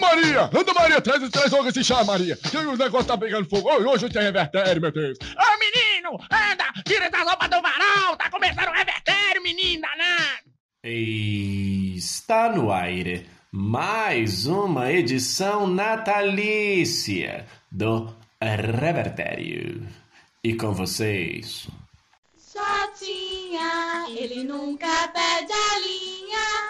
Maria! Anda, Maria, traz, traz logo esse chá, Maria. Que o negócio tá pegando fogo. Hoje tem revertério, meu Deus. Ô, menino, anda, tira essa roupa do varal. Tá começando o revertério, menino danado. Está no aire mais uma edição natalícia do Revertério. E com vocês, Jotinha, ele nunca perde a linha.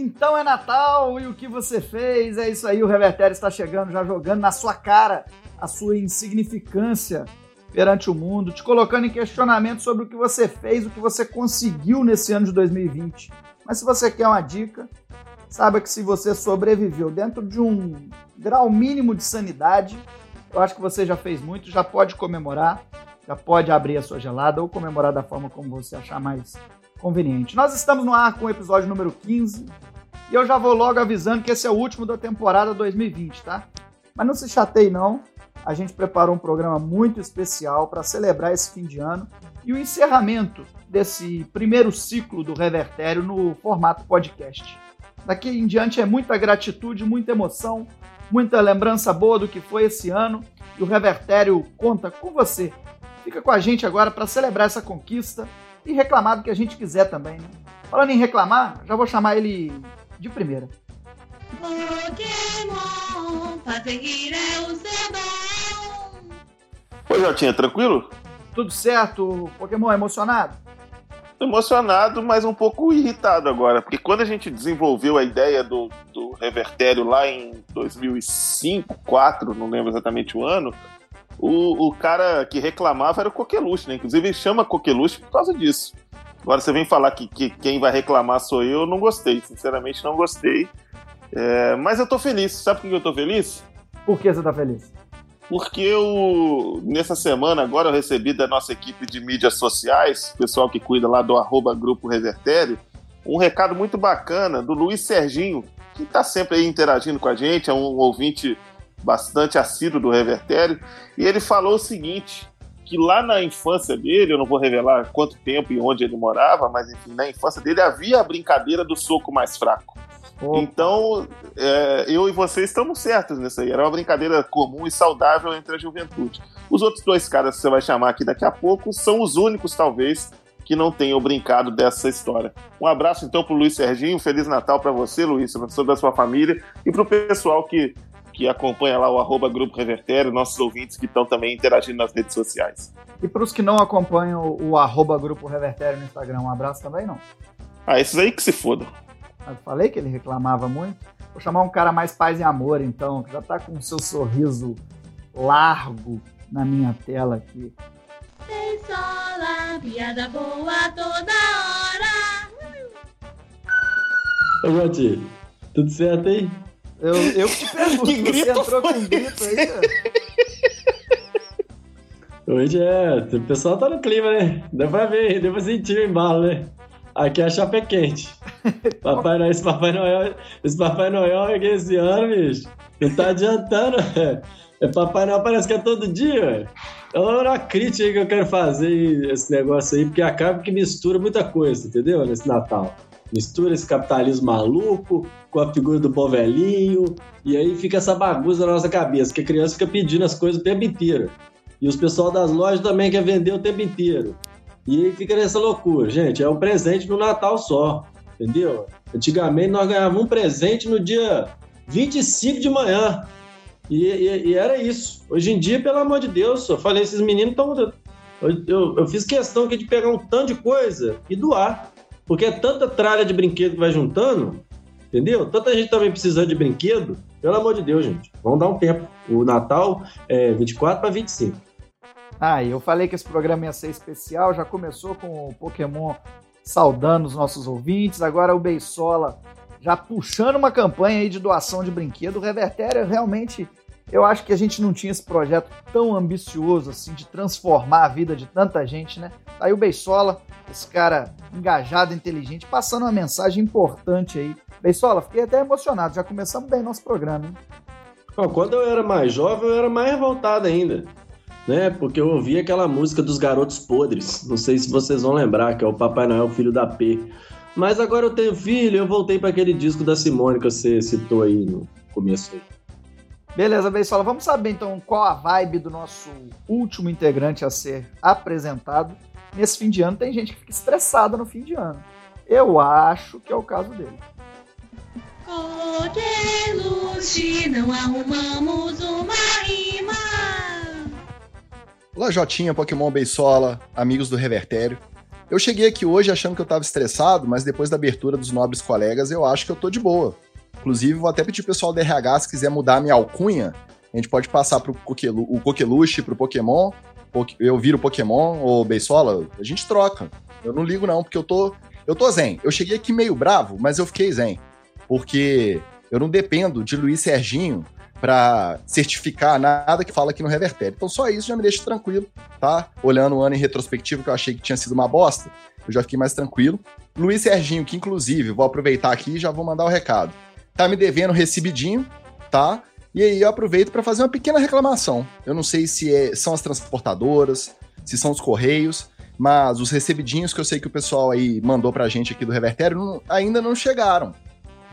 Então é Natal e o que você fez? É isso aí, o Revertério está chegando, já jogando na sua cara a sua insignificância perante o mundo, te colocando em questionamento sobre o que você fez, o que você conseguiu nesse ano de 2020. Mas se você quer uma dica, saiba que se você sobreviveu dentro de um grau mínimo de sanidade, eu acho que você já fez muito, já pode comemorar, já pode abrir a sua gelada ou comemorar da forma como você achar mais conveniente. Nós estamos no ar com o episódio número 15 e eu já vou logo avisando que esse é o último da temporada 2020, tá? Mas não se chateie não, a gente preparou um programa muito especial para celebrar esse fim de ano e o encerramento desse primeiro ciclo do Revertério no formato podcast. Daqui em diante é muita gratitude, muita emoção, muita lembrança boa do que foi esse ano e o Revertério conta com você. Fica com a gente agora para celebrar essa conquista e reclamar do que a gente quiser também, né? Falando em reclamar, já vou chamar ele de primeira. Pokémon, fazer rir é o seu dom. Oi, Jotinha, tranquilo? Tudo certo, Pokémon emocionado? Tô emocionado, mas um pouco irritado agora, porque quando a gente desenvolveu a ideia do, do revertério lá em 2005, 2004, não lembro exatamente o ano, o, o cara que reclamava era o Coqueluche, né? Inclusive ele chama Coqueluche por causa disso. Agora você vem falar que, que quem vai reclamar sou eu, eu não gostei, sinceramente não gostei. É, mas eu tô feliz, sabe por que eu tô feliz? Por que você tá feliz? Porque eu, nessa semana agora, eu recebi da nossa equipe de mídias sociais, pessoal que cuida lá do arroba Grupo Revertério, um recado muito bacana do Luiz Serginho, que está sempre aí interagindo com a gente, é um ouvinte bastante assíduo do Revertério, e ele falou o seguinte, que lá na infância dele, eu não vou revelar quanto tempo e onde ele morava, mas enfim, na infância dele havia a brincadeira do soco mais fraco. Opa. Então, é, eu e você estamos certos nisso aí. Era uma brincadeira comum e saudável entre a juventude. Os outros dois caras que você vai chamar aqui daqui a pouco são os únicos, talvez, que não tenham brincado dessa história. Um abraço então pro Luiz Serginho, Feliz Natal para você, Luiz, para toda a sua família e pro pessoal que, que acompanha lá o arroba Grupo Revertério, nossos ouvintes que estão também interagindo nas redes sociais. E para os que não acompanham o arroba Grupo Revertério no Instagram, um abraço também não? Ah, esses aí que se fodam. Eu falei que ele reclamava muito. Vou chamar um cara mais paz e amor, então, que já tá com o seu sorriso largo na minha tela aqui. Pensola, piada boa toda hora. Ô, Joti, tudo certo aí? Eu, eu que te pergunto, Que você grito entrou com um grito aí, cara. Hoje é. O pessoal tá no clima, né? Deu pra ver, deu pra sentir o embalo, né? Aqui a chapa é quente. Papai Noel, esse Papai Noel, esse Papai Noel aqui esse ano, bicho. Não tá adiantando, é. É Papai Noel parece que é todo dia, velho. É uma crítica aí que eu quero fazer esse negócio aí, porque acaba que mistura muita coisa, entendeu? Nesse Natal. Mistura esse capitalismo maluco com a figura do bom velhinho, e aí fica essa bagunça na nossa cabeça, que a criança fica pedindo as coisas o tempo inteiro. E os pessoal das lojas também quer vender o tempo inteiro. E aí fica nessa loucura. Gente, é um presente no Natal só, entendeu? Antigamente nós ganhávamos um presente no dia 25 de manhã. E, e- e era isso. Hoje em dia, pelo amor de Deus, eu falei, esses meninos estão. Eu, eu- eu fiz questão aqui de pegar um tanto de coisa e doar. Porque é tanta tralha de brinquedo que vai juntando, entendeu? Tanta gente também precisando de brinquedo. Pelo amor de Deus, gente. Vamos dar um tempo. O Natal é 24 para 25. Ah, eu falei que esse programa ia ser especial, já começou com o Pokémon saudando os nossos ouvintes, agora o Beisola já puxando uma campanha aí de doação de brinquedo. O Revertério realmente, eu acho que a gente não tinha esse projeto tão ambicioso assim de transformar a vida de tanta gente, né? Aí o Beisola, esse cara engajado, inteligente, passando uma mensagem importante aí. Beisola, fiquei até emocionado, já começamos bem nosso programa, hein? Quando eu era mais jovem, eu era mais revoltado ainda. Né? Porque eu ouvia aquela música dos Garotos Podres. Não sei se vocês vão lembrar, que é o Papai Noel, filho da P. Mas agora eu tenho filho, eu voltei para aquele disco da Simone que você citou aí no começo aí. Beleza, Beisola, vamos saber então qual a vibe do nosso último integrante a ser apresentado. Nesse fim de ano tem gente que fica estressada no fim de ano. Eu acho que é o caso dele. Coqueluche, não arrumamos uma rima. Olá, Jotinha, Pokémon Beisola, amigos do Revertério. Eu cheguei aqui hoje achando que eu tava estressado, mas depois da abertura dos nobres colegas, eu acho que eu tô de boa. Inclusive, vou até pedir pro pessoal do RH, se quiser mudar a minha alcunha, a gente pode passar pro Coquelu o Coqueluche, pro Pokémon, eu viro Pokémon ou Beisola, a gente troca. Eu não ligo não, porque eu tô, eu tô zen. Eu cheguei aqui meio bravo, mas eu fiquei zen. Porque eu não dependo de Luiz Serginho para certificar nada que fala aqui no Revertério. Então só isso já me deixa tranquilo, tá? Olhando o ano em retrospectivo, que eu achei que tinha sido uma bosta, eu já fiquei mais tranquilo. Luiz Serginho, que inclusive, vou aproveitar aqui e já vou mandar o recado. Tá me devendo recebidinho, tá? E aí eu aproveito para fazer uma pequena reclamação. Eu não sei se é, são as transportadoras, se são os correios, mas os recebidinhos que eu sei que o pessoal aí mandou pra gente aqui do Revertério não, ainda não chegaram.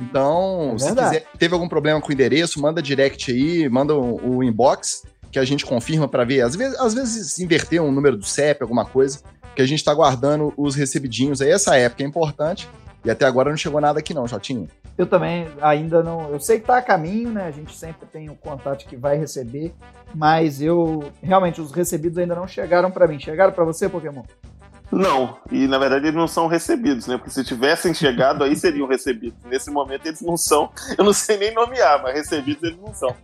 Então, É se quiser, teve algum problema com o endereço, manda direct aí, manda o, o inbox, que a gente confirma para ver. Às vezes, às vezes inverter um número do CEP, alguma coisa, que a gente tá guardando os recebidinhos aí. Essa época é importante. E até agora não chegou nada aqui não, Jotinho. Eu também ainda não. Eu sei que tá a caminho, né? A gente sempre tem o contato que vai receber, mas eu realmente os recebidos ainda não chegaram pra mim. Chegaram pra você, Pokémon? Não, e na verdade eles não são recebidos, né? Porque se tivessem chegado, aí seriam recebidos. Nesse momento eles não são. Eu não sei nem nomear, mas recebidos eles não são.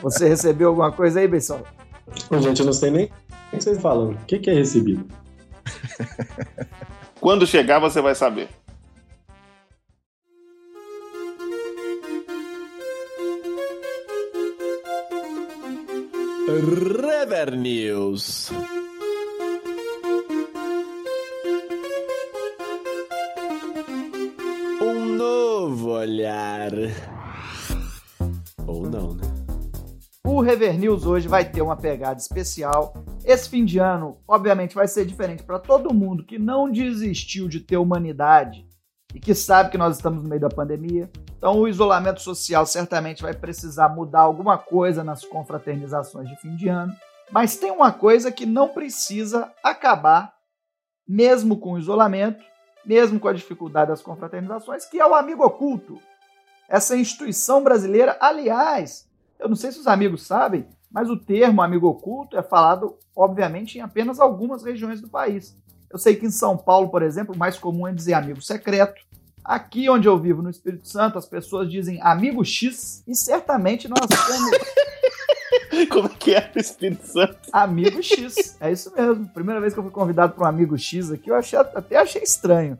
Você recebeu alguma coisa aí, Beisola? Ô, gente, eu não sei nem o que vocês falam. O que, que é recebido? Quando chegar, você vai saber. Rever News. Um novo olhar. Ou não, né? O Rever News hoje vai ter uma pegada especial. Esse fim de ano, obviamente, vai ser diferente para todo mundo que não desistiu de ter humanidade e que sabe que nós estamos no meio da pandemia. Então, o isolamento social certamente vai precisar mudar alguma coisa nas confraternizações de fim de ano. Mas tem uma coisa que não precisa acabar, mesmo com o isolamento, mesmo com a dificuldade das confraternizações, que é o amigo oculto. Essa instituição brasileira, aliás, eu não sei se os amigos sabem, mas o termo amigo oculto é falado, obviamente, em apenas algumas regiões do país. Eu sei que em São Paulo, por exemplo, o mais comum é dizer amigo secreto. Aqui onde eu vivo, no Espírito Santo, as pessoas dizem amigo X e certamente nós temos Como é que é o Espírito Santo? amigo X. É isso mesmo. Primeira vez que eu fui convidado para um amigo X aqui, eu achei, até achei estranho.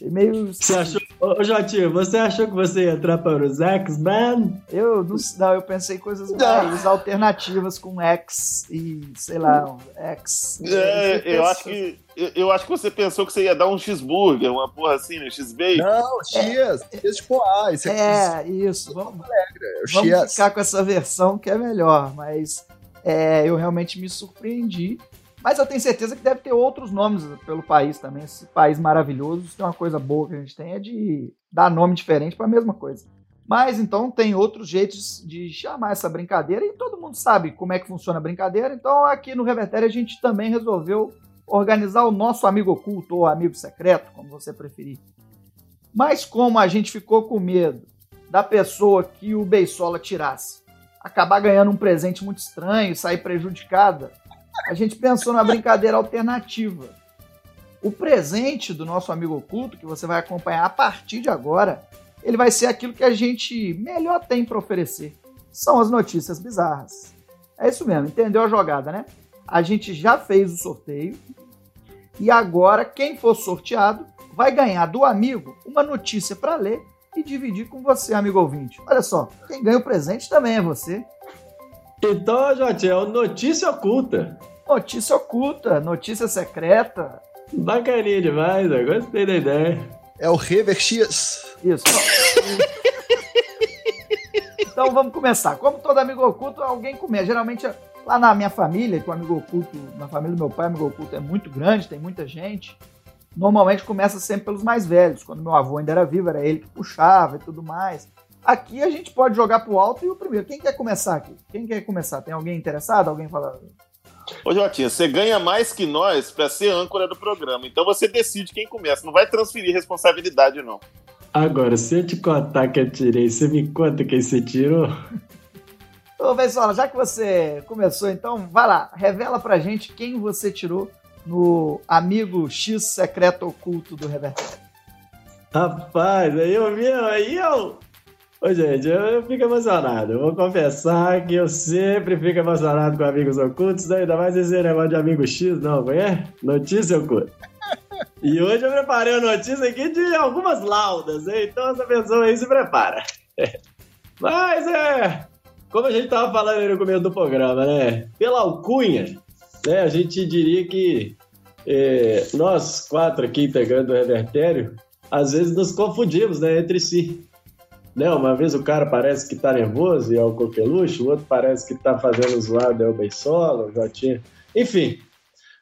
Achei meio. Você achou, ô, Jotinho, você achou que você ia entrar para os X-Men? Eu não, não, eu pensei em coisas mais alternativas com X e, sei lá, um X. É, eu acho que. Eu, eu acho que você pensou que você ia dar um cheeseburger, uma porra assim, né? X-Bacon. Não, X, X tipo A, esse aqui É, isso. Vamos, é vamos ficar com essa versão que é melhor, mas é, eu realmente me surpreendi. Mas eu tenho certeza que deve ter outros nomes pelo país também. Esse país maravilhoso, se tem uma coisa boa que a gente tem é de dar nome diferente para a mesma coisa. Mas então tem outros jeitos de chamar essa brincadeira e todo mundo sabe como é que funciona a brincadeira. Então aqui no Revertério a gente também resolveu organizar o nosso amigo oculto ou amigo secreto, como você preferir. Mas como a gente ficou com medo da pessoa que o Beisola tirasse acabar ganhando um presente muito estranho e sair prejudicada, a gente pensou na brincadeira alternativa. O presente do nosso amigo oculto, que você vai acompanhar a partir de agora, ele vai ser aquilo que a gente melhor tem para oferecer. São as notícias bizarras. É isso mesmo, entendeu a jogada, né? A gente já fez o sorteio e agora quem for sorteado vai ganhar do amigo uma notícia para ler e dividir com você, amigo ouvinte. Olha só, quem ganha o presente também é você. Então, Jotinho, é o Notícia Oculta. Notícia oculta, notícia secreta. Bacaninha demais, eu gostei da ideia. É o Rever X. Isso. então vamos começar. Como todo amigo oculto, alguém começa. Geralmente, lá na minha família, que o amigo oculto, na família do meu pai, o amigo oculto é muito grande, tem muita gente. Normalmente começa sempre pelos mais velhos. Quando meu avô ainda era vivo, era ele que puxava e tudo mais. Aqui a gente pode jogar pro alto e o primeiro. Quem quer começar aqui? Quem quer começar? Tem alguém interessado? Alguém fala. Ô, Jotinha, você ganha mais que nós pra ser âncora do programa. Então você decide quem começa. Não vai transferir responsabilidade, não. Agora, se eu te contar que eu tirei, você me conta quem você tirou? Ô, Beisola, já que você começou, então, vai lá, revela pra gente quem você tirou no amigo X secreto oculto do Revertério. Rapaz, aí eu vi, aí eu. Ô, gente, eu, eu fico emocionado. Eu vou confessar que eu sempre fico emocionado com amigos ocultos, né? ainda mais esse negócio de amigo X, não, como é? Notícia oculta. E hoje eu preparei a notícia aqui de algumas laudas, hein? então essa pessoa aí se prepara. Mas é. Como a gente tava falando aí no começo do programa, né? Pela alcunha, né? A gente diria que é, nós quatro aqui integrando o Revertério, às vezes nos confundimos, né? Entre si. Né? Uma vez o cara parece que tá nervoso e é o coqueluche, o outro parece que tá fazendo zoado, é o Beisola, o Jotinha. Enfim.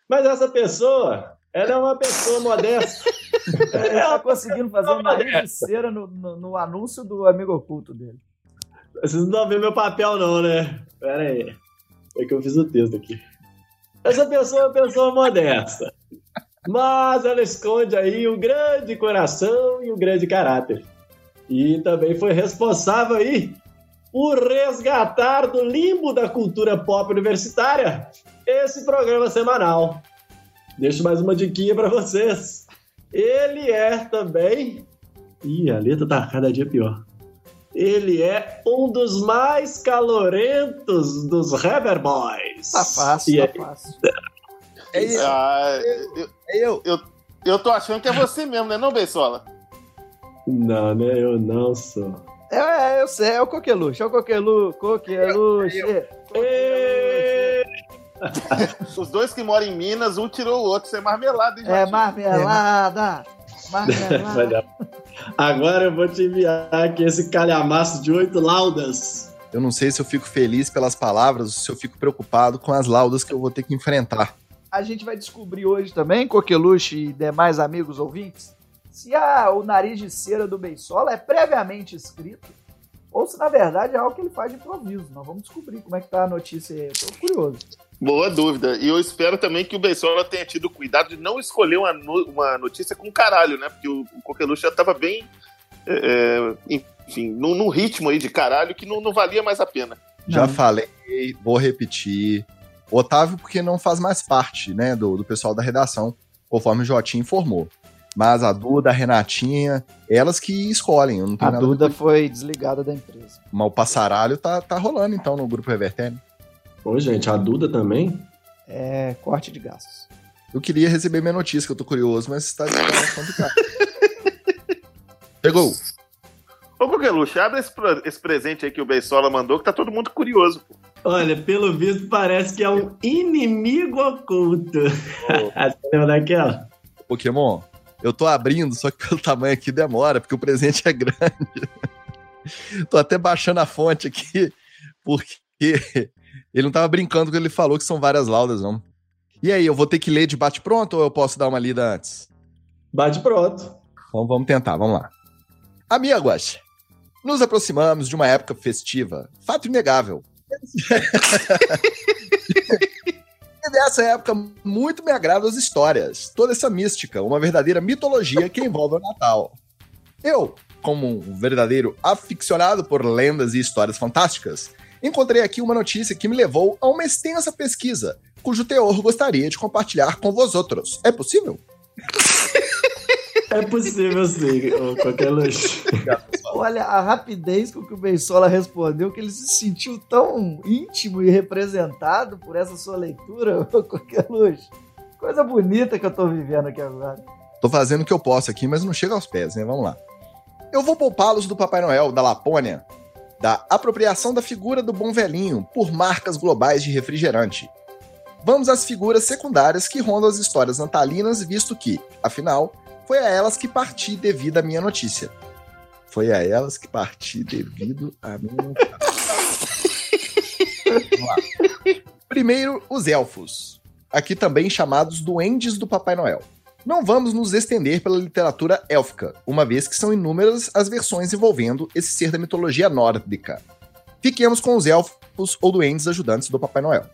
Mas essa pessoa, ela é uma pessoa modesta. Ele tá conseguindo fazer uma cera no, no, no anúncio do amigo oculto dele. Vocês não vão ver meu papel, não, né? Pera aí. É que eu fiz o texto aqui. Essa pessoa é uma pessoa modesta. Mas ela esconde aí um grande coração e um grande caráter. E também foi responsável aí por resgatar do limbo da cultura pop universitária esse programa semanal. Deixo mais uma diquinha para vocês. Ele é também. Ih, a letra tá cada dia pior. Ele é um dos mais calorentos dos Rever Boys. Tá fácil, E tá aí- fácil. É eu, Ah, eu, é eu. eu, eu tô achando que é você mesmo, né, não, Beisola? Não, né? Eu não sou. É, é, eu sei, é o coqueluche, é o coquelu, coqueluche. Ê! Os dois que moram em Minas, um tirou o outro. Você é marmelada, hein, É marmelada, marmelada. Agora eu vou te enviar aqui esse calhamaço de oito laudas. Eu não sei se eu fico feliz pelas palavras ou se eu fico preocupado com as laudas que eu vou ter que enfrentar. A gente vai descobrir hoje também, coqueluche e demais amigos ouvintes, se a, o nariz de cera do Beisola é previamente escrito ou se na verdade é algo que ele faz de improviso. Nós vamos descobrir como é que tá a notícia aí. Tô curioso. Boa dúvida. E eu espero também que o Beisola tenha tido cuidado de não escolher uma, no- uma notícia com caralho, né? Porque o, o Coqueluche já tava bem, é, é, enfim, num, num ritmo aí de caralho que não, não valia mais a pena. Já Não. falei, vou repetir. Otávio, porque não faz mais parte, né, do, do pessoal da redação, conforme o Jotinho informou. Mas a Duda, a Renatinha, elas que escolhem. Eu não tenho A nada Duda foi desligada da empresa. Mas o passaralho tá, tá rolando, então, no grupo Revertério. Ô, gente, a Duda também? É corte de gastos. Eu queria receber minha notícia, que eu tô curioso, mas tá, complicado. Pegou. Ô, Coqueluche, abre esse, pro- esse presente aí que o Beisola mandou, que tá todo mundo curioso. pô. Olha, pelo visto parece que é um inimigo oculto. Você lembra daquela? Pokémon, eu tô abrindo, só que pelo tamanho aqui demora, porque o presente é grande. tô até baixando a fonte aqui, porque ele não tava brincando quando ele falou que são várias laudas, não. E aí, eu vou ter que ler de bate-pronto ou eu posso dar uma lida antes? Bate pronto. Então vamos tentar, vamos lá. Amigos, nos aproximamos de uma época festiva, fato inegável. E dessa época muito me agradam as histórias, toda essa mística, uma verdadeira mitologia que envolve o Natal. Eu, como um verdadeiro aficionado por lendas e histórias fantásticas, encontrei aqui uma notícia que me levou a uma extensa pesquisa, cujo teor gostaria de compartilhar com vós outros. É possível? É possível sim, qualquer luxo. Olha a rapidez com que o Beisola respondeu, que ele se sentiu tão íntimo e representado por essa sua leitura, ô coqueluche. Coisa bonita que eu tô vivendo aqui agora. Tô fazendo o que eu posso aqui, mas não chega aos pés, né? Vamos lá. Eu vou poupá-los do Papai Noel, da Lapônia, da apropriação da figura do bom velhinho por marcas globais de refrigerante. Vamos às figuras secundárias que rondam as histórias natalinas, visto que, afinal, foi a elas que parti devido à minha notícia. Foi a elas que parti devido à minha notícia. Primeiro, os elfos, aqui também chamados duendes do Papai Noel. Não vamos nos estender pela literatura élfica, uma vez que são inúmeras as versões envolvendo esse ser da mitologia nórdica. Fiquemos com os elfos ou duendes ajudantes do Papai Noel.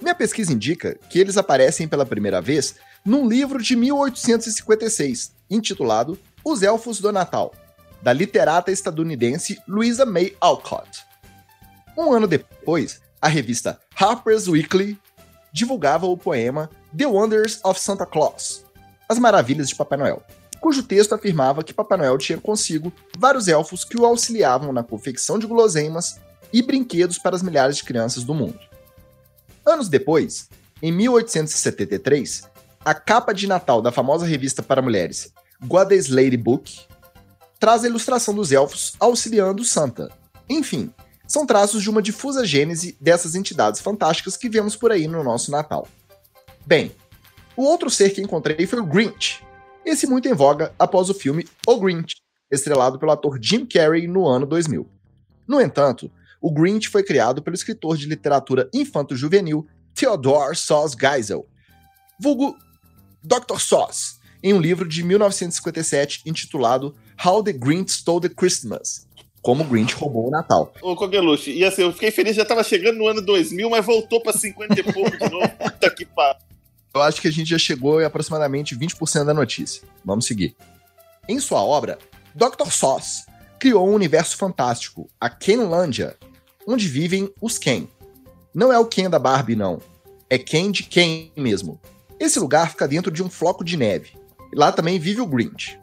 Minha pesquisa indica que eles aparecem pela primeira vez num livro de 1856, intitulado Os Elfos do Natal, da literata estadunidense Louisa May Alcott. Um ano depois, a revista Harper's Weekly divulgava o poema The Wonders of Santa Claus, As Maravilhas de Papai Noel, cujo texto afirmava que Papai Noel tinha consigo vários elfos que o auxiliavam na confecção de guloseimas e brinquedos para as milhares de crianças do mundo. Anos depois, em 1873, a capa de Natal da famosa revista para mulheres Goddess Lady Book traz a ilustração dos elfos auxiliando Santa. Enfim, são traços de uma difusa gênese dessas entidades fantásticas que vemos por aí no nosso Natal. Bem, o outro ser que encontrei foi o Grinch, esse muito em voga após o filme O Grinch, estrelado pelo ator Jim Carrey no ano 2000. No entanto, o Grinch foi criado pelo escritor de literatura infanto-juvenil Theodore Sauss Geisel, vulgo Dr. Sauce, em um livro de 1957 intitulado How the Grinch Stole the Christmas. Como o Grinch roubou o Natal. Ô, Cogueluche, e assim, eu fiquei feliz, já tava chegando no ano 2000, mas voltou pra 50 e pouco de novo. Puta que pariu. Eu acho que a gente já chegou em aproximadamente 20% da notícia. Vamos seguir. Em sua obra, Dr. Sauce criou um universo fantástico, a Kenlândia, onde vivem os Ken. Não é o Ken da Barbie, não. É Ken de Ken mesmo. Esse lugar fica dentro de um floco de neve. Lá também vive o Grinch.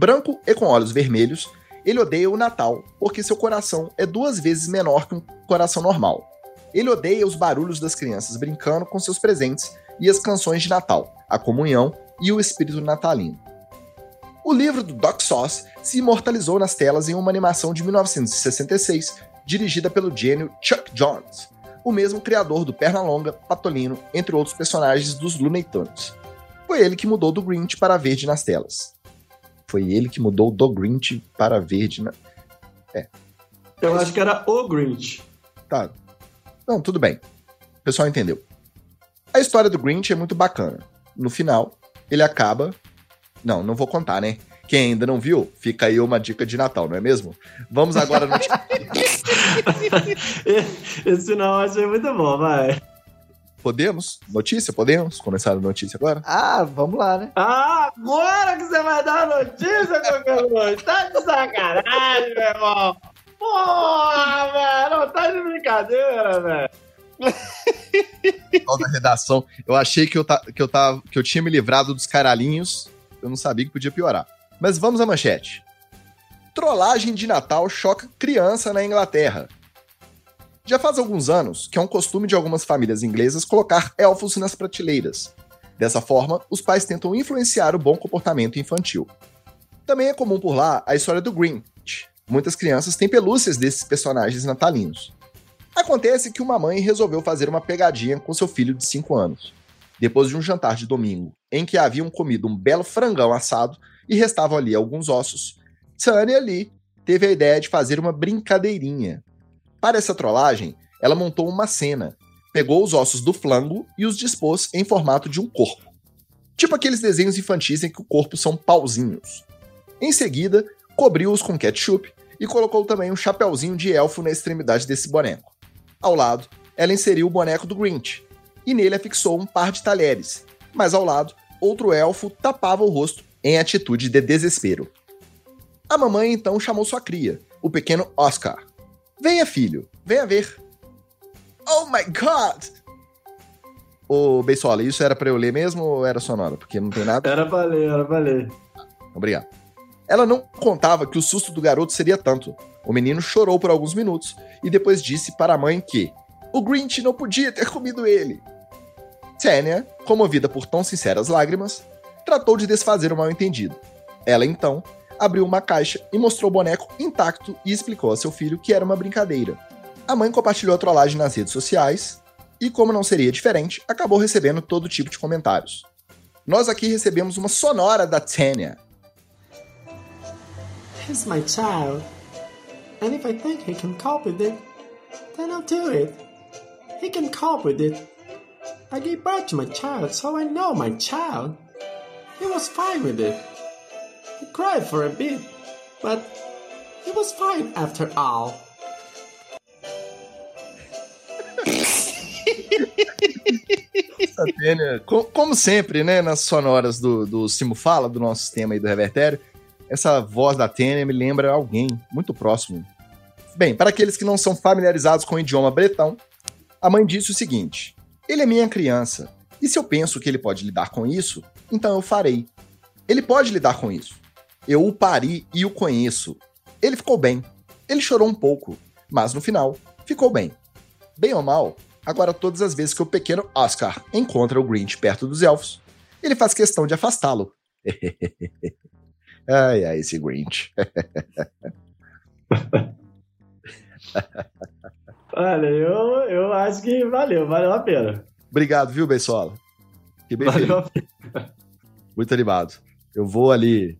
Branco e com olhos vermelhos, ele odeia o Natal, porque seu coração é duas vezes menor que um coração normal. Ele odeia os barulhos das crianças brincando com seus presentes e as canções de Natal, a comunhão e o espírito natalino. O livro do Doc Sauce se imortalizou nas telas em uma animação de 1966, dirigida pelo gênio Chuck Jones, o mesmo criador do Pernalonga, Patolino, entre outros personagens dos Looney Tunes. Foi ele que mudou do Grinch para verde nas telas. Foi ele que mudou do Grinch para verde na... Eu acho que era o Grinch. Tá. Não, tudo bem. O pessoal entendeu. A história do Grinch é muito bacana. No final, ele acaba. Não, não vou contar, né? Quem ainda não viu, fica aí uma dica de Natal, não é mesmo? Vamos agora no. Esse não eu achei muito bom, vai. Podemos? Notícia? Podemos? Começar a notícia agora? Ah, vamos lá, né? Ah, agora que você vai dar a notícia, Coqueluche. Tá de sacanagem, meu irmão. Porra, velho. Não tá de brincadeira, velho. Da redação. Eu achei que eu, ta... que, eu tava... que eu tinha me livrado dos caralhinhos. Eu não sabia que podia piorar. Mas vamos à manchete. Trollagem de Natal choca criança na Inglaterra. Já faz alguns anos que é um costume de algumas famílias inglesas colocar elfos nas prateleiras. Dessa forma, os pais tentam influenciar o bom comportamento infantil. Também é comum por lá a história do Grinch. Muitas crianças têm pelúcias desses personagens natalinos. Acontece que uma mãe resolveu fazer uma pegadinha com seu filho de 5 anos. Depois de um jantar de domingo, em que haviam comido um belo frangão assado e restavam ali alguns ossos, Tanya Lee teve a ideia de fazer uma brincadeirinha. Para essa trollagem, ela montou uma cena, pegou os ossos do flango e os dispôs em formato de um corpo. Tipo aqueles desenhos infantis em que o corpo são pauzinhos. Em seguida, cobriu-os com ketchup e colocou também um chapéuzinho de elfo na extremidade desse boneco. Ao lado, ela inseriu o boneco do Grinch, e nele afixou um par de talheres, mas ao lado, outro elfo tapava o rosto em atitude de desespero. A mamãe então chamou sua cria, o pequeno Oscar. Venha, filho, venha ver. Oh my god! Ô, Beisola, isso era pra eu ler mesmo ou era sonora? Porque não tem nada. Era pra ler, era pra ler. Obrigado. Ela não contava que o susto do garoto seria tanto. O menino chorou por alguns minutos e depois disse para a mãe que o Grinch não podia ter comido ele. Tânia, comovida por tão sinceras lágrimas, tratou de desfazer o mal-entendido. Ela então abriu uma caixa e mostrou o boneco intacto e explicou a seu filho que era uma brincadeira. A mãe compartilhou a trollagem nas redes sociais e, como não seria diferente, acabou recebendo todo tipo de comentários. Nós aqui recebemos uma sonora da Tânia. He's my child. And if I think he can cope with it, then I'll do it. He can cope with it. I gave birth to my child, so I know my child. He was fine with it. He cried for a bit, but he was fine after all. Como sempre, né, nas sonoras do, do Simo Fala, do nosso sistema aí do Revertério, essa voz da Tênia me lembra alguém muito próximo. Bem, para aqueles que não são familiarizados com o idioma bretão, a mãe disse o seguinte: Ele é minha criança, e se eu penso que ele pode lidar com isso, então eu farei. Ele pode lidar com isso. Eu o pari e o conheço. Ele ficou bem. Ele chorou um pouco, mas no final, ficou bem. Bem ou mal, agora todas as vezes que o pequeno Oscar encontra o Grinch perto dos elfos, ele faz questão de afastá-lo. ai, ai, esse Grinch. Olha, eu, eu acho que valeu, valeu a pena. Obrigado, viu, Beisola? Que bem Valeu. Muito animado. Eu vou ali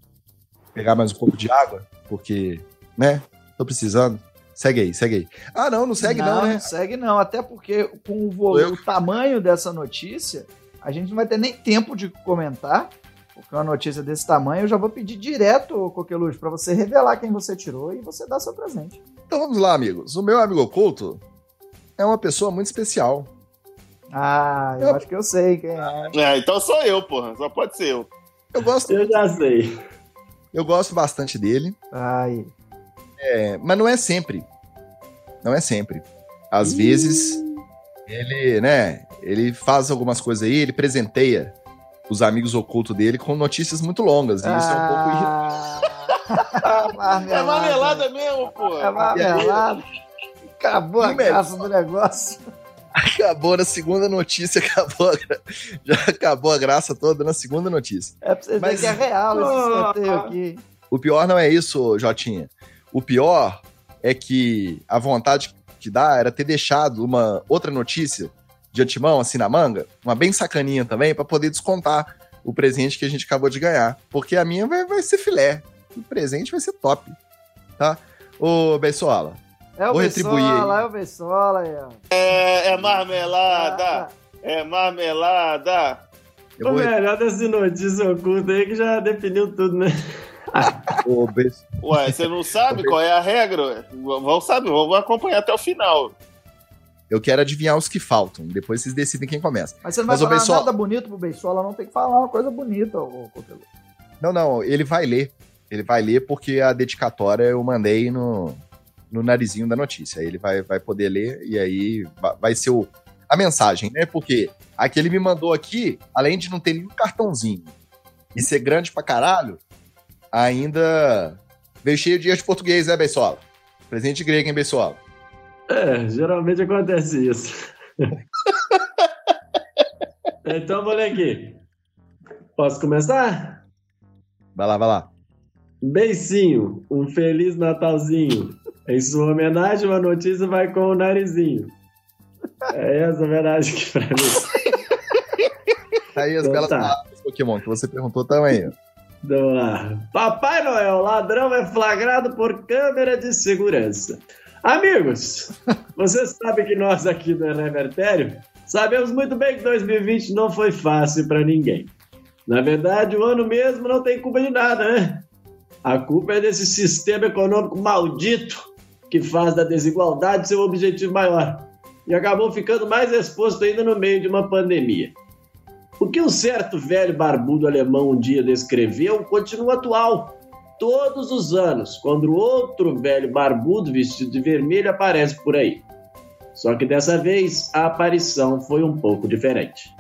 pegar mais um pouco de água, porque, né? Tô precisando. Segue aí, segue aí. Ah, não, não segue não, né? segue não, até porque com o, Eu- o tamanho dessa notícia, a gente não vai ter nem tempo de comentar, porque uma notícia desse tamanho, eu já vou pedir direto, Coqueluche, pra você revelar quem você tirou e você dar seu presente. Então vamos lá, amigos. O meu amigo oculto é uma pessoa muito especial. Ah, eu Eu- acho que eu sei quem é. É, então sou eu, porra. Só pode ser eu. Eu gosto, Eu já sei. eu gosto bastante dele, Ai, é, mas não é sempre. Não é sempre. Às vezes ele, né, ele faz algumas coisas aí, ele presenteia os amigos ocultos dele com notícias muito longas. E isso é um pouco irritante. Ah, É marmelada mesmo, porra. É marmelada. Acabou a graça do negócio. Acabou na segunda notícia, acabou gra- já acabou a graça toda na segunda notícia. É pra vocês verem Mas- que é real esse sorteio aqui. O pior não é isso, Jotinha. O pior é que a vontade que dá era ter deixado uma outra notícia de antemão, assim, na manga, uma bem sacaninha também, pra poder descontar o presente que a gente acabou de ganhar. Porque a minha vai, vai ser filé. O presente vai ser top, tá? Ô, Bessola, É o Vou retribuir aí. Bessola, é o Bessola aí, ó. É, é marmelada. Ah, É marmelada. eu O vou... melhor desse notícia oculta aí que já definiu tudo, né? Ô, Bess- Ué, você não sabe qual é a regra? Vamos saber, vamos acompanhar até o final. Eu quero adivinhar os que faltam. Depois vocês decidem quem começa. Mas você não vai Mas, falar Bessola- nada bonito pro Beisola, não tem que falar uma coisa bonita, ô Coqueluche. Não, não, ele vai ler. Ele vai ler porque a dedicatória eu mandei no, no narizinho da notícia. Aí Ele vai, vai poder ler e aí va- vai ser o, a mensagem, né? Porque a que ele me mandou aqui, além de não ter nenhum cartãozinho e ser grande pra caralho, ainda veio cheio de erro de português, né, Beissola? Presente grego, hein, Beissola? É, geralmente acontece isso. então, vou ler aqui. Posso começar? Vai lá, vai lá. Beicinho, um feliz Natalzinho. Em sua homenagem, uma notícia vai com o narizinho. É essa a homenagem aqui pra mim. Tá aí as Então belas tá. Pokémon que você perguntou também. Vamos lá. Papai Noel, ladrão é flagrado por câmera de segurança. Amigos, vocês sabem que nós aqui do Revertério sabemos muito bem que 2020 não foi fácil para ninguém. Na verdade, o ano mesmo não tem culpa de nada, né? A culpa é desse sistema econômico maldito que faz da desigualdade seu objetivo maior e acabou ficando mais exposto ainda no meio de uma pandemia. O que um certo velho barbudo alemão um dia descreveu continua atual. Todos os anos, quando outro velho barbudo vestido de vermelho aparece por aí. Só que dessa vez a aparição foi um pouco diferente.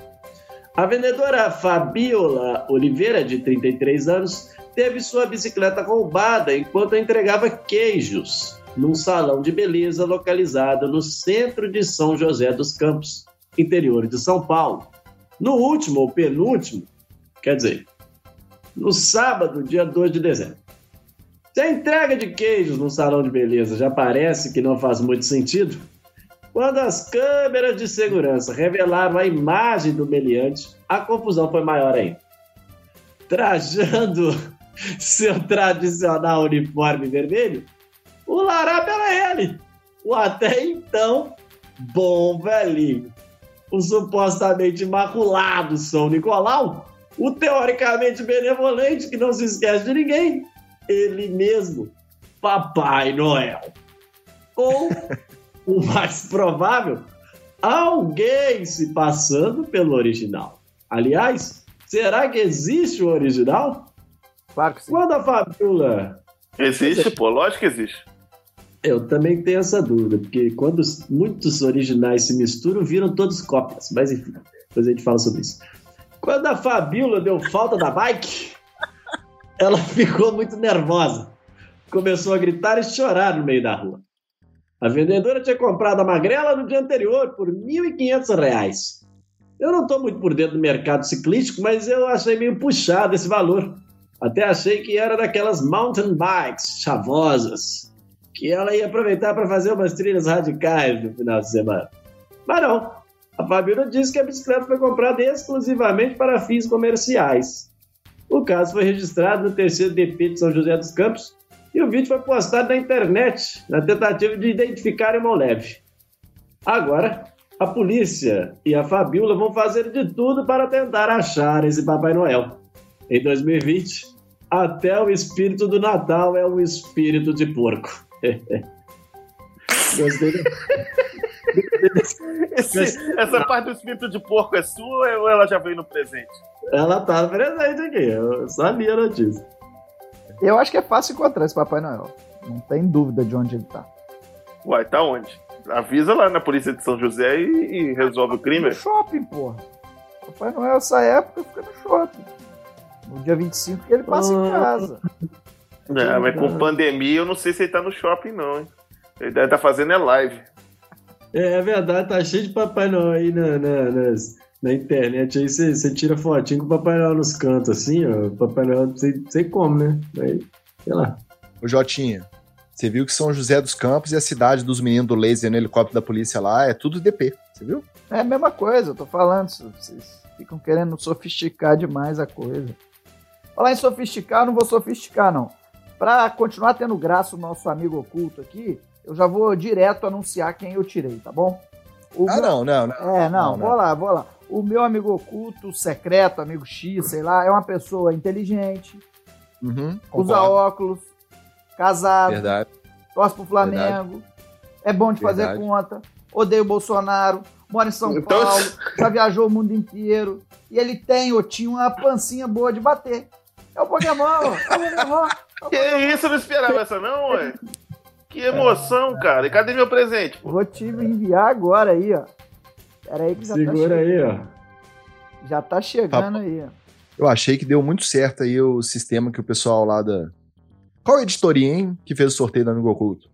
A vendedora Fabiola Oliveira, de 33 anos, teve sua bicicleta roubada enquanto entregava queijos num salão de beleza localizado no centro de São José dos Campos, interior de São Paulo. No último ou penúltimo, quer dizer, no sábado, dia 2 de dezembro. Se a entrega de queijos no salão de beleza já parece que não faz muito sentido, quando as câmeras de segurança revelaram a imagem do meliante, a confusão foi maior ainda. Trajando seu tradicional uniforme vermelho, o larápio era ele, o até então bom velhinho o supostamente imaculado São Nicolau o teoricamente benevolente, que não se esquece de ninguém, ele mesmo, Papai Noel. Ou, o mais provável, alguém se passando pelo original. Aliás, será que existe o original? Claro que sim. Quando a Fabiola. Existe, pô, lógico que existe. Eu também tenho essa dúvida, porque quando os- muitos originais se misturam, viram todos cópias. Mas enfim, depois a gente fala sobre isso. Quando a Fabiola deu falta da bike, ela ficou muito nervosa. Começou a gritar e chorar no meio da rua. A vendedora tinha comprado a magrela no dia anterior por 1.500 reais. Eu não estou muito por dentro do mercado ciclístico, mas eu achei meio puxado esse valor. Até achei que era daquelas mountain bikes chavosas, que ela ia aproveitar para fazer umas trilhas radicais no final de semana. Mas não. A Fabiola disse que a bicicleta foi comprada exclusivamente para fins comerciais. O caso foi registrado no terceiro DP de São José dos Campos e o vídeo foi postado na internet na tentativa de identificar o leve. Agora, a polícia e a Fabiola vão fazer de tudo para tentar achar esse Papai Noel. Em 2020, até o espírito do Natal é um espírito de porco. Gostei. Esse- essa parte do espírito de porco é sua ou ela já veio no presente? Ela tá presente aqui, eu sabia a notícia. Eu acho que é fácil encontrar esse Papai Noel. Não tem dúvida de onde ele tá. Uai, tá onde? Avisa lá na polícia de São José e, e resolve o crime. No shopping, porra. Papai Noel, essa época, fica no shopping. No dia 25 que ele passa em Ah. casa. É, mas com pandemia eu não sei se ele tá no shopping, não, hein? Ele deve estar fazendo é live. É, é verdade, tá cheio de Papai Noel aí na, na, nas- na internet. Aí você você tira fotinho com o Papai Noel nos cantos, assim, ó. Papai Noel, sei, sei como, né? Aí, sei lá. Ô Jotinha, você viu que São José dos Campos e a cidade dos meninos do laser no helicóptero da polícia lá é tudo DP, você viu? É a mesma coisa, eu tô falando. Vocês ficam querendo sofisticar demais a coisa. Falar em sofisticar, eu não vou sofisticar, não. Pra continuar tendo graça o nosso amigo oculto aqui, eu já vou direto anunciar quem eu tirei, tá bom? O Ah, meu- não, não, não. É, não, Não, não. vou lá, vou lá. O meu amigo oculto, secreto, amigo X, sei lá, é uma pessoa inteligente, Uhum, usa óculos, casado, Verdade. torce pro Flamengo, é bom de fazer Verdade. conta, odeia o Bolsonaro, mora em São Então- Paulo, já viajou o mundo inteiro, e ele tem ou tinha uma pancinha boa de bater. É o Pokémon, é o Pokémon. Que isso, eu não esperava essa não, ué. Que emoção, cara. E cadê meu presente? pô? Vou te enviar agora aí, ó. Pera aí que já tá, Segura che- aí, ó. já tá chegando aí, ó. Eu achei que deu muito certo aí o sistema que o pessoal lá da. Qual editoria, hein, que fez o sorteio do Amigo Oculto?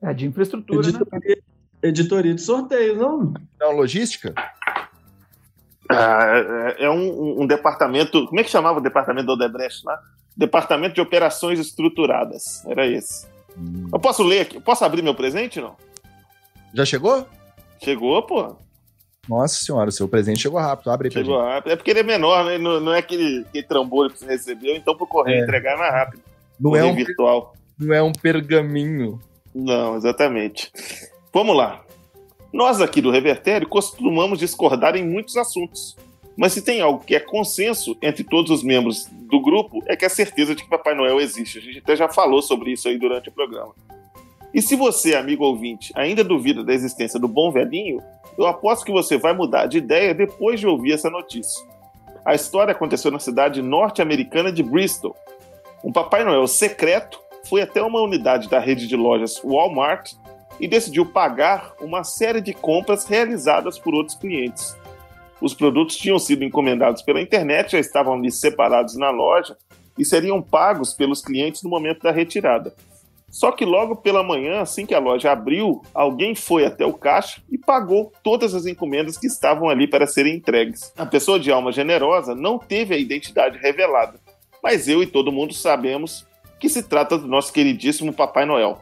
É de infraestrutura, né? Editoria, editoria de sorteio, não? Não, logística? Ah, é é um, um departamento. Como é que chamava o departamento do Odebrecht lá? Departamento de Operações Estruturadas. Era esse. Eu posso ler aqui? Posso abrir meu presente, não? Já chegou? Chegou, pô. Nossa senhora, o seu presente chegou rápido. Abre aí pra Chegou gente. rápido. É porque ele é menor, né? Não, não é aquele, aquele trambolho que você recebeu, então pro correio É. entregar é mais rápido. Não é, um, virtual. não é um pergaminho. Não, exatamente. Vamos lá. Nós aqui do Revertério costumamos discordar em muitos assuntos. Mas se tem algo que é consenso entre todos os membros do grupo, é que a certeza de que Papai Noel existe. A gente até já falou sobre isso aí durante o programa. E se você, amigo ouvinte, ainda duvida da existência do bom velhinho, eu aposto que você vai mudar de ideia depois de ouvir essa notícia. A história aconteceu na cidade norte-americana de Bristol. Um Papai Noel secreto foi até uma unidade da rede de lojas Walmart e decidiu pagar uma série de compras realizadas por outros clientes. Os produtos tinham sido encomendados pela internet, já estavam ali separados na loja e seriam pagos pelos clientes no momento da retirada. Só que logo pela manhã, assim que a loja abriu, alguém foi até o caixa e pagou todas as encomendas que estavam ali para serem entregues. A pessoa de alma generosa não teve a identidade revelada, mas eu e todo mundo sabemos que se trata do nosso queridíssimo Papai Noel.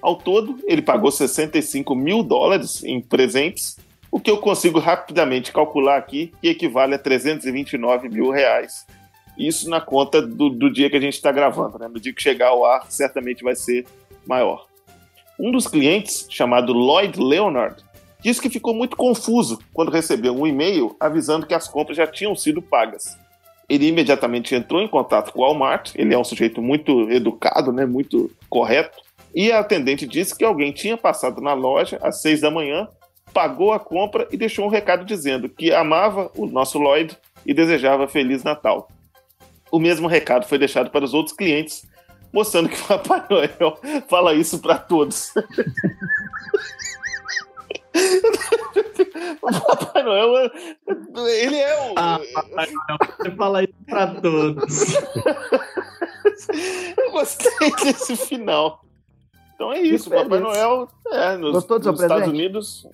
Ao todo, ele pagou 65 mil dólares em presentes, o que eu consigo rapidamente calcular aqui, que equivale a 329 mil reais. Isso na conta do, do dia que a gente está gravando, né? No dia que chegar ao ar, certamente vai ser maior. Um dos clientes, chamado Lloyd Leonard, disse que ficou muito confuso quando recebeu um e-mail avisando que as compras já tinham sido pagas. Ele imediatamente entrou em contato com o Walmart. Ele é um sujeito muito educado, né, muito correto. E a atendente disse que alguém tinha passado na loja às seis da manhã, pagou a compra e deixou um recado dizendo que amava o nosso Lloyd e desejava Feliz Natal. O mesmo recado foi deixado para os outros clientes, mostrando que o Papai Noel fala isso para todos. o Papai Noel, ele é o. Ah, você fala isso pra todos. Eu gostei desse final. Então é isso, o Papai Noel é, nos, nos Estados presente? Unidos.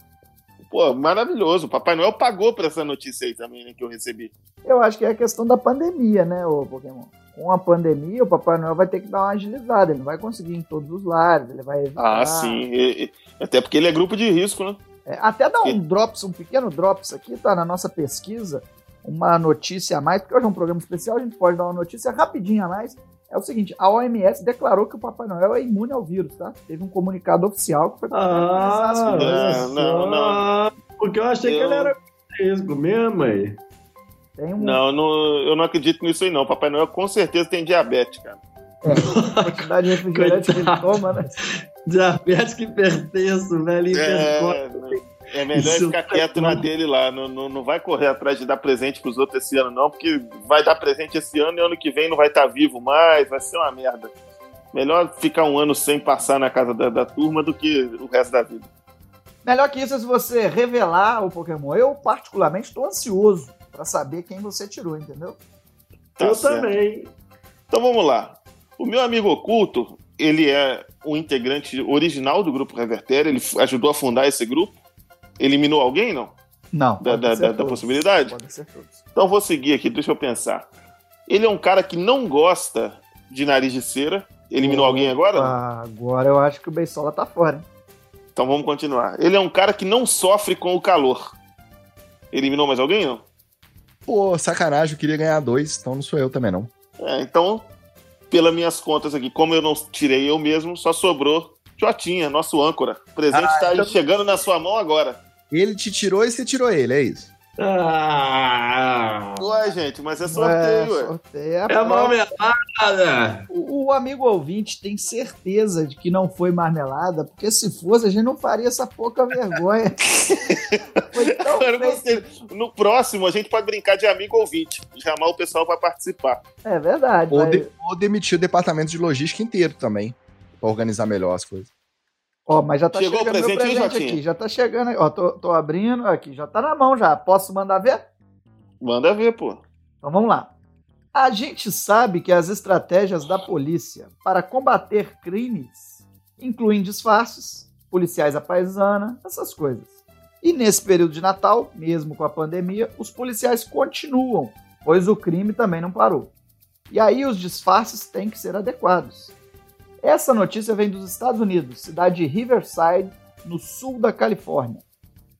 Pô, maravilhoso. O Papai Noel pagou por essa notícia aí também, né, que eu recebi. Eu acho que é a questão da pandemia, né, ô Pokémon? Com a pandemia, o Papai Noel vai ter que dar uma agilizada. Ele não vai conseguir ir em todos os lares, ele vai evitar. Ah, sim. E- e- até porque ele é grupo de risco, né? É, até dar um drops, um pequeno drops aqui, tá na nossa pesquisa, uma notícia a mais, porque hoje é um programa especial, a gente pode dar uma notícia rapidinho a mais. É o seguinte, a OMS declarou que o Papai Noel é imune ao vírus, tá? Teve um comunicado oficial que foi Ah, olha Não, não, não. Porque eu achei que Eu- ele era risco mesmo aí. Tem um Não, eu não, eu não acredito nisso aí, não. Papai Noel com certeza tem diabetes, cara. quantidade de refrigerante que ele toma, né? Diabetes hipertenso, velho. hipertenso. É, é melhor Isso ficar quieto na dele lá. Não, não, não vai correr atrás de dar presente pros outros esse ano, não, porque vai dar presente esse ano e ano que vem não vai estar vivo mais, vai ser uma merda. Melhor ficar um ano sem passar na casa da, da turma do que o resto da vida. Melhor que isso é se você revelar o Pokémon. Eu, particularmente, estou ansioso pra saber quem você tirou, entendeu? Tá eu certo. também. Então vamos lá. O meu amigo oculto, ele é um integrante original do grupo Revertério, ele ajudou a fundar esse grupo. Eliminou alguém, não? Não. Da, pode da, ser da- da possibilidade? Pode ser todos. Então vou seguir aqui, deixa eu pensar. Ele é um cara que não gosta de nariz de cera. Eliminou alguém agora? Ah, agora eu acho que o Beisola tá fora, hein? Então vamos continuar. Ele é um cara que não sofre com o calor. Eliminou mais alguém, não? Pô, sacanagem, eu queria ganhar dois, então não sou eu também, não. É, então, pelas minhas contas aqui, como eu não tirei eu mesmo, só sobrou Jotinha, nosso âncora. O presente Ah, está aí então- chegando na sua mão agora. Ele te tirou e você tirou ele, é isso. Ah, Ué, gente, mas é sorteio, ué. sorteio. É é marmelada. O, o amigo ouvinte tem certeza de que não foi marmelada, porque se fosse, a gente não faria essa pouca vergonha. foi tão. No próximo, a gente pode brincar de amigo ouvinte. Chamar o pessoal para participar. É verdade. Ou, mas- de- ou demitir o departamento de logística inteiro também, pra organizar melhor as coisas. Ó, mas já tá Chegou o chegando meu presente aí, presente aqui. Já tá chegando aí. Ó, tô, tô abrindo aqui. Já tá na mão já. Posso mandar ver? Manda ver, pô. Então vamos lá. A gente sabe que as estratégias da polícia para combater crimes incluem disfarces, policiais à paisana, essas coisas. E nesse período de Natal, mesmo com a pandemia, os policiais continuam, pois o crime também não parou. E aí os disfarces têm que ser adequados. Essa notícia vem dos Estados Unidos, cidade de Riverside, no sul da Califórnia.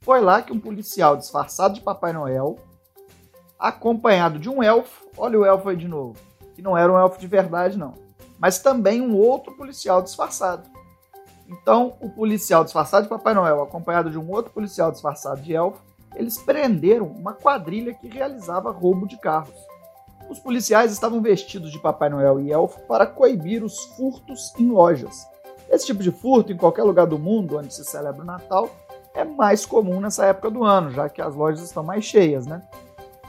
Foi lá que um policial disfarçado de Papai Noel acompanhado de um elfo, olha o elfo aí de novo, que não era um elfo de verdade não, mas também um outro policial disfarçado. Então, o policial disfarçado de Papai Noel, acompanhado de um outro policial disfarçado de elfo, eles prenderam uma quadrilha que realizava roubo de carros. Os policiais estavam vestidos de Papai Noel e elfo para coibir os furtos em lojas. Esse tipo de furto, em qualquer lugar do mundo onde se celebra o Natal, é mais comum nessa época do ano, já que as lojas estão mais cheias, né?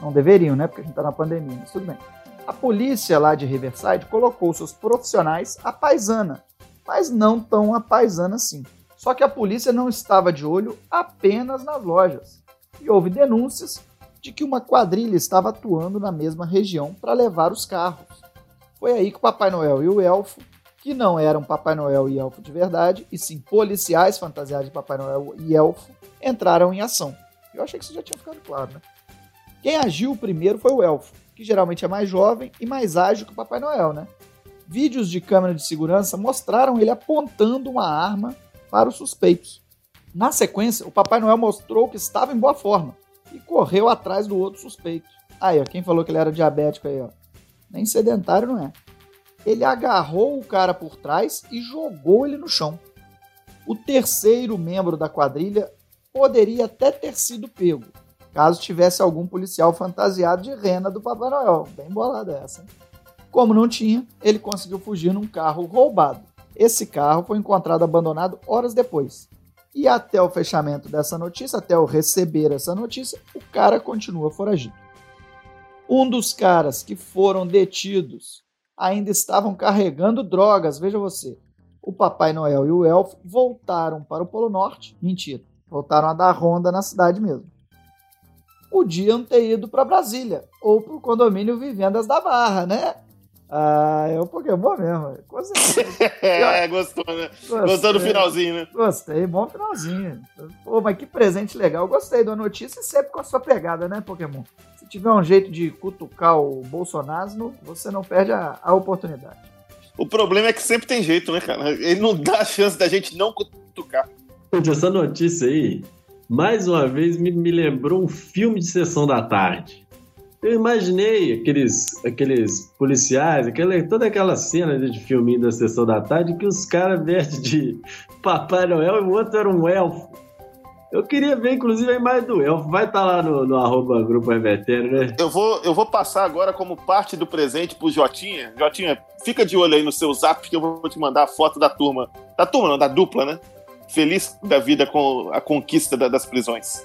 Não deveriam, né? Porque a gente tá na pandemia, mas tudo bem. A polícia lá de Riverside colocou seus profissionais à paisana, mas não tão à paisana assim. Só que a polícia não estava de olho apenas nas lojas. E houve denúncias de que uma quadrilha estava atuando na mesma região para levar os carros. Foi aí que o Papai Noel e o elfo, que não eram Papai Noel e elfo de verdade, e sim policiais fantasiados de Papai Noel e elfo, entraram em ação. Eu achei que isso já tinha ficado claro, né? Quem agiu primeiro foi o elfo, que geralmente é mais jovem e mais ágil que o Papai Noel, né? Vídeos de câmera de segurança mostraram ele apontando uma arma para os suspeitos. Na sequência, o Papai Noel mostrou que estava em boa forma e correu atrás do outro suspeito. Aí, ó, quem falou que ele era diabético aí, ó. Nem sedentário não é. Ele agarrou o cara por trás e jogou ele no chão. O terceiro membro da quadrilha poderia até ter sido pego, caso tivesse algum policial fantasiado de rena do Papai Noel. Bem bolada essa. Hein? Como não tinha, ele conseguiu fugir num carro roubado. Esse carro foi encontrado abandonado horas depois. E até o fechamento dessa notícia, até eu receber essa notícia, o cara continua foragido. Um dos caras que foram detidos ainda estavam carregando drogas, veja você. O Papai Noel e o Elfo voltaram para o Polo Norte. Mentira, voltaram a dar ronda na cidade mesmo. Podiam ter ido para Brasília ou para o condomínio Vivendas da Barra, né? Ah, é o Pokémon mesmo. Com certeza. é, gostou, né? Gostei. Gostou do finalzinho, né? Gostei, bom finalzinho. Pô, mas que presente legal. Gostei da notícia e sempre com a sua pegada, né, Pokémon? Se tiver um jeito de cutucar o Bolsonaro, você não perde a, a oportunidade. O problema é que sempre tem jeito, né, cara? Ele não dá a chance da gente não cutucar. Essa notícia aí, mais uma vez, me, me lembrou um filme de sessão da tarde. Eu imaginei aqueles, aqueles policiais, aquela, toda aquela cena de filminho da sessão da tarde que os caras vestem de Papai Noel e o outro era um elfo. Eu queria ver, inclusive, a imagem do elfo. Vai estar lá no, no arroba Grupo Revertério, né? Eu vou, eu vou passar agora como parte do presente pro Jotinha. Jotinha, fica de olho aí no seu zap que eu vou te mandar a foto da turma. Da turma, não, da dupla, né? Feliz da vida com a conquista da- das prisões.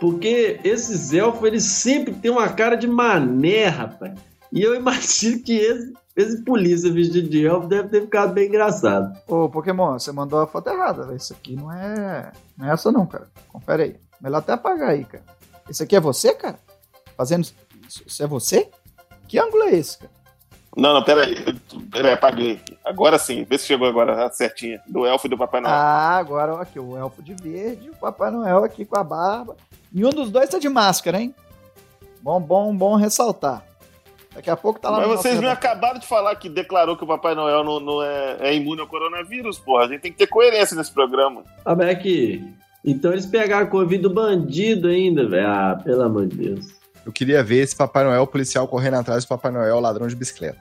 Porque esses elfos, eles sempre têm uma cara de mané, rapaz. E eu imagino que esse, esse polícia vestido de elfo deve ter ficado bem engraçado. Ô, Pokémon, você mandou a foto errada. velho. Isso aqui não é. Não é essa, não, cara. Confere aí. Melhor até apagar aí, cara. Esse aqui é você, cara? Fazendo. Isso isso é você? Que ângulo é esse, cara? Não, não, peraí. Peraí, apaguei. Agora sim, vê se chegou agora a certinha. Do elfo e do Papai Noel. Ah, agora ó, aqui, o elfo de verde, o Papai Noel aqui com a barba. E um dos dois tá de máscara, hein? Bom, bom, bom ressaltar. Daqui a pouco tá lá Mas vocês me acabaram de falar que declarou que o Papai Noel não, não é, é imune ao coronavírus, porra. A gente tem que ter coerência nesse programa. Ah, mas é que... Então eles pegaram Covid do bandido ainda, velho. Ah, pelo amor de Deus. Eu queria ver esse Papai Noel policial correndo atrás do Papai Noel ladrão de bicicleta.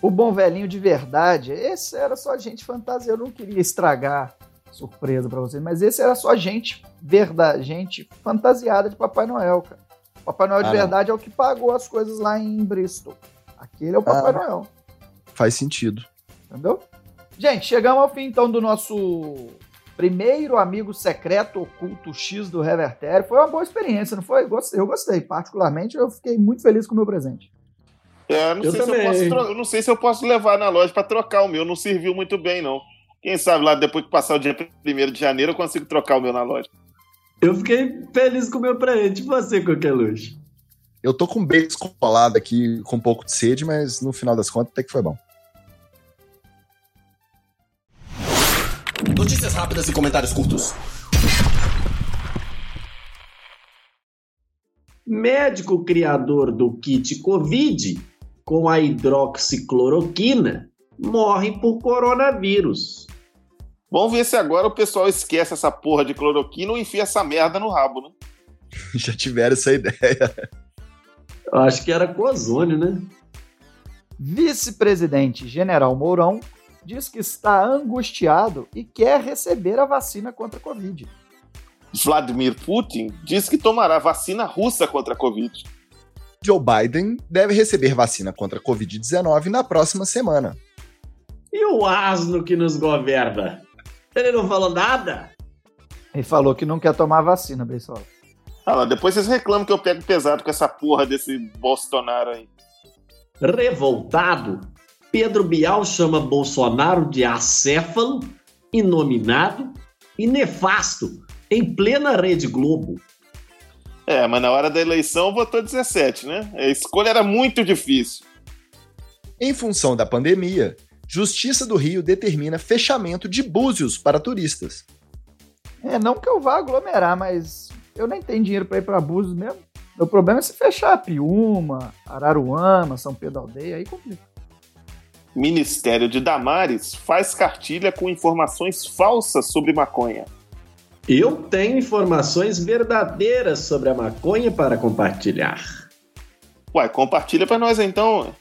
O bom velhinho de verdade, esse era só gente fantasia. Eu não queria estragar surpresa pra vocês, mas esse era só gente verdade, gente fantasiada de Papai Noel, cara. Papai Noel de Ah, não. verdade é o que pagou as coisas lá em Bristol. Aquele é o Papai Ah. Noel, Faz sentido. entendeu? Gente, chegamos ao fim então do nosso primeiro amigo secreto oculto X do Revertério. Foi uma boa experiência, não foi? Gostei- Eu gostei, particularmente, eu fiquei muito feliz com o meu presente. É, não Eu sei se eu, também. posso eu não sei se eu posso levar na loja pra trocar o meu. Não serviu muito bem, não. Quem sabe lá depois que passar o dia 1 de janeiro eu consigo trocar o meu na loja. Eu fiquei feliz com o meu presente. E você, Coqueluche? Eu tô com um bacon descolado aqui, com um pouco de sede, mas no final das contas até que foi bom. Notícias rápidas e comentários curtos. Médico criador do kit Covid com a hidroxicloroquina morre por coronavírus. Vamos ver se agora o pessoal esquece essa porra de cloroquina ou enfia essa merda no rabo, né? Já tiveram essa ideia. Eu acho que era com ozônio, né? Vice-presidente General Mourão diz que está angustiado e quer receber a vacina contra a Covid. Vladimir Putin diz que tomará vacina russa contra a Covid. Joe Biden deve receber vacina contra a Covid-19 na próxima semana. E o asno que nos governa? Ele não falou nada? Ele falou que não quer tomar vacina, pessoal. Ah, lá, depois vocês reclamam que eu pego pesado com essa porra desse Bolsonaro aí. Revoltado, Pedro Bial chama Bolsonaro de acéfalo, inominado e nefasto em plena Rede Globo. É, mas na hora da eleição votou 17, né? A escolha era muito difícil. Em função da pandemia, Justiça do Rio determina fechamento de búzios para turistas. É, não que eu vá aglomerar, mas eu nem tenho dinheiro para ir para Búzios mesmo. Meu problema é se fechar Piúma, Araruama, São Pedro da Aldeia, aí complica. Ministério de Damares faz cartilha com informações falsas sobre maconha. Eu tenho informações verdadeiras sobre a maconha para compartilhar. Uai, compartilha pra nós então.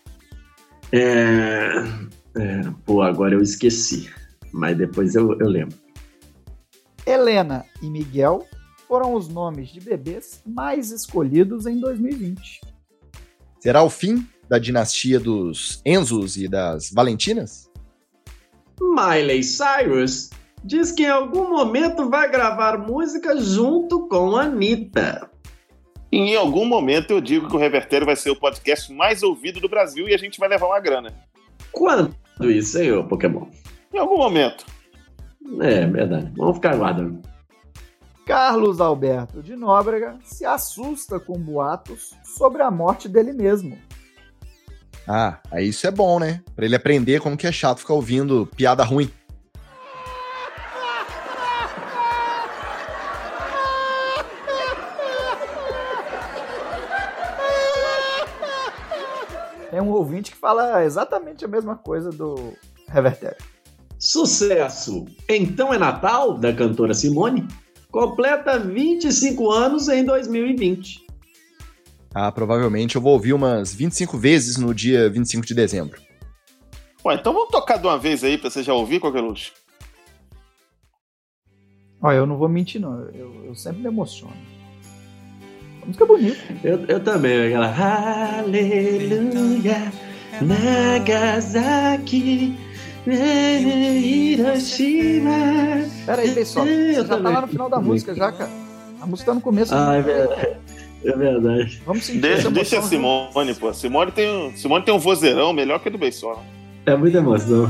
É... é, Pô, agora eu esqueci. Mas depois eu, eu lembro. Helena e Miguel foram os nomes de bebês mais escolhidos em 2020. Será o fim da dinastia dos Enzos e das Valentinas? Miley Cyrus diz que em algum momento vai gravar música junto com a Anitta. Em algum momento eu digo que o Revertério vai ser o podcast mais ouvido do Brasil e a gente vai levar uma grana. Quando isso, hein, ô Pokémon? Em algum momento. É, verdade. Vamos ficar aguardando. Carlos Alberto de Nóbrega se assusta com boatos sobre a morte dele mesmo. Ah, aí isso é bom, né? Pra ele aprender como que é chato ficar ouvindo piada ruim. Ouvinte que fala exatamente a mesma coisa do Revertério. Sucesso! Então é Natal, da cantora Simone, completa 25 anos em 2020. Ah, provavelmente eu vou ouvir umas 25 vezes no dia 25 de dezembro. Ué, então vamos tocar de uma vez aí pra você já ouvir, Coqueluche? Olha, eu não vou mentir, não. Eu, eu sempre me emociono. A música é bonita. Eu, eu também, aquela Aleluia, Nagasaki, Hiroshima. Pera aí, pessoal. Você Eu já tá lá no final da música, já, cara. A música tá no começo. Ah, é verdade. É verdade. Vamos sentir Deixa, deixa a. Simone, pô. Simone tem, um- Simone tem um vozeirão melhor que o do Beisola. É muita emoção.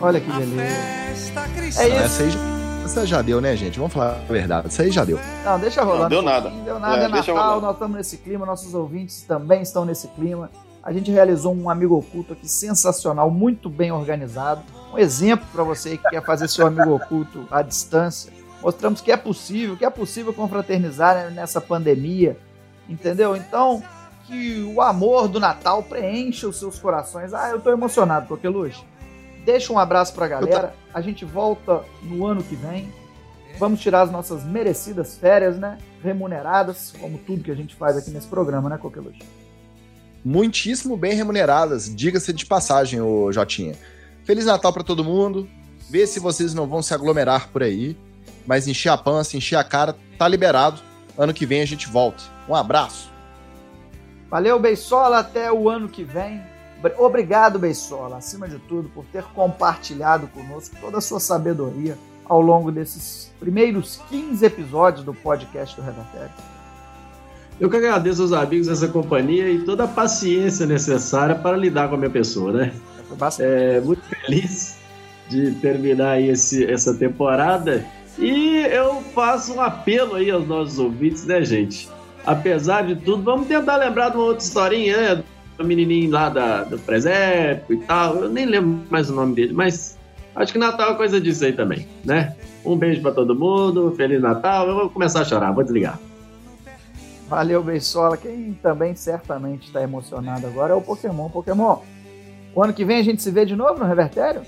Olha que beleza. É isso. Essa aí já, deu, né, gente? Vamos falar a verdade. Essa aí já deu. Não, deixa rolar. Não, deu nada. pouquinho, Deu nada, é, É, deixa Natal, rolar. nós estamos nesse clima, nossos ouvintes também estão nesse clima. A gente realizou um amigo oculto aqui sensacional, muito bem organizado. Um exemplo para você que quer fazer seu amigo oculto à distância. Mostramos que é possível, que é possível confraternizar né, nessa pandemia, entendeu? Então, que o amor do Natal preencha os seus corações. Ah, eu tô emocionado, Coqueluche. Deixa um abraço pra galera. A gente volta no ano que vem. Vamos tirar as nossas merecidas férias, né? Remuneradas, como tudo que a gente faz aqui nesse programa, né, Coqueluche? Muitíssimo bem remuneradas, diga-se de passagem, ô Jotinha. Feliz Natal pra todo mundo. Vê se vocês não vão se aglomerar por aí. Mas encher a pança, encher a cara, tá liberado. Ano que vem a gente volta. Um abraço. Valeu, Beisola. Até o ano que vem. Br- Obrigado, Beisola, acima de tudo, por ter compartilhado conosco toda a sua sabedoria ao longo desses primeiros 15 episódios do podcast do Redatério. Eu que agradeço aos amigos dessa companhia e toda a paciência necessária para lidar com a minha pessoa, né? Bastante. É, muito feliz de terminar aí esse, essa temporada. E eu faço um apelo aí aos nossos ouvintes, né, gente? Apesar de tudo, vamos tentar lembrar de uma outra historinha, né? Do menininho lá da, do presépio e tal. Eu nem lembro mais o nome dele, mas acho que Natal é coisa disso aí também, né? Um beijo para todo mundo, Feliz Natal. Eu vou começar a chorar, vou desligar. Valeu, Beisola. Quem também certamente está emocionado agora é o Pokémon. Pokémon, o ano que vem a gente se vê de novo no Revertério?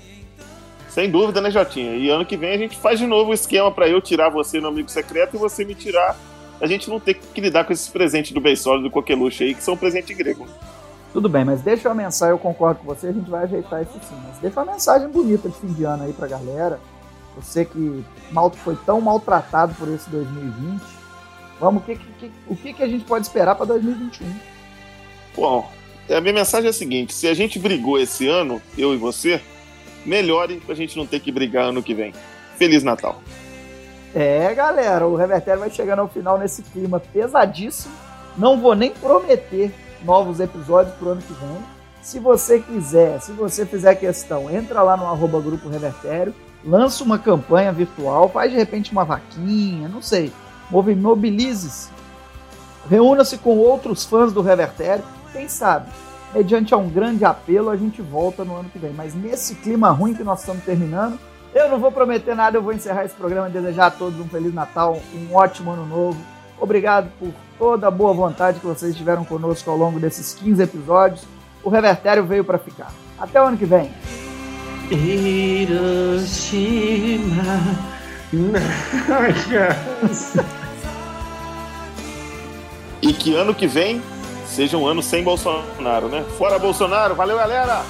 Sem dúvida, né, Jotinha? E ano que vem a gente faz de novo o esquema pra eu tirar você no amigo secreto e você me tirar. A gente não ter que lidar com esses presentes do Beisola e do Coqueluche aí, que são presente grego. Tudo bem, mas deixa uma mensagem, eu concordo com você, a gente vai ajeitar isso sim. Mas deixa uma mensagem bonita de fim de ano aí pra galera. Você que mal, foi tão maltratado por esse 2020. Vamos, o que, que- o que, que a gente pode esperar pra 2021? Bom, a minha mensagem é a seguinte: se a gente brigou esse ano, eu e você, melhore pra gente não ter que brigar ano que vem. Feliz Natal. É, galera, o Revertério vai chegando ao final nesse clima pesadíssimo. Não vou nem prometer novos episódios pro ano que vem. Se você quiser, se você fizer questão, entra lá no arroba Grupo Revertério, lança uma campanha virtual, faz de repente uma vaquinha, não sei. Mobilize-se. Reúna-se com outros fãs do Revertério. Quem sabe, mediante a um grande apelo, a gente volta no ano que vem. Mas nesse clima ruim que nós estamos terminando, eu não vou prometer nada, eu vou encerrar esse programa e desejar a todos um Feliz Natal, um ótimo ano novo. Obrigado por toda a boa vontade que vocês tiveram conosco ao longo desses 15 episódios. O Revertério veio para ficar. Até o ano que vem. Hiroshima. E que ano que vem seja um ano sem Bolsonaro, né? Fora Bolsonaro, valeu galera!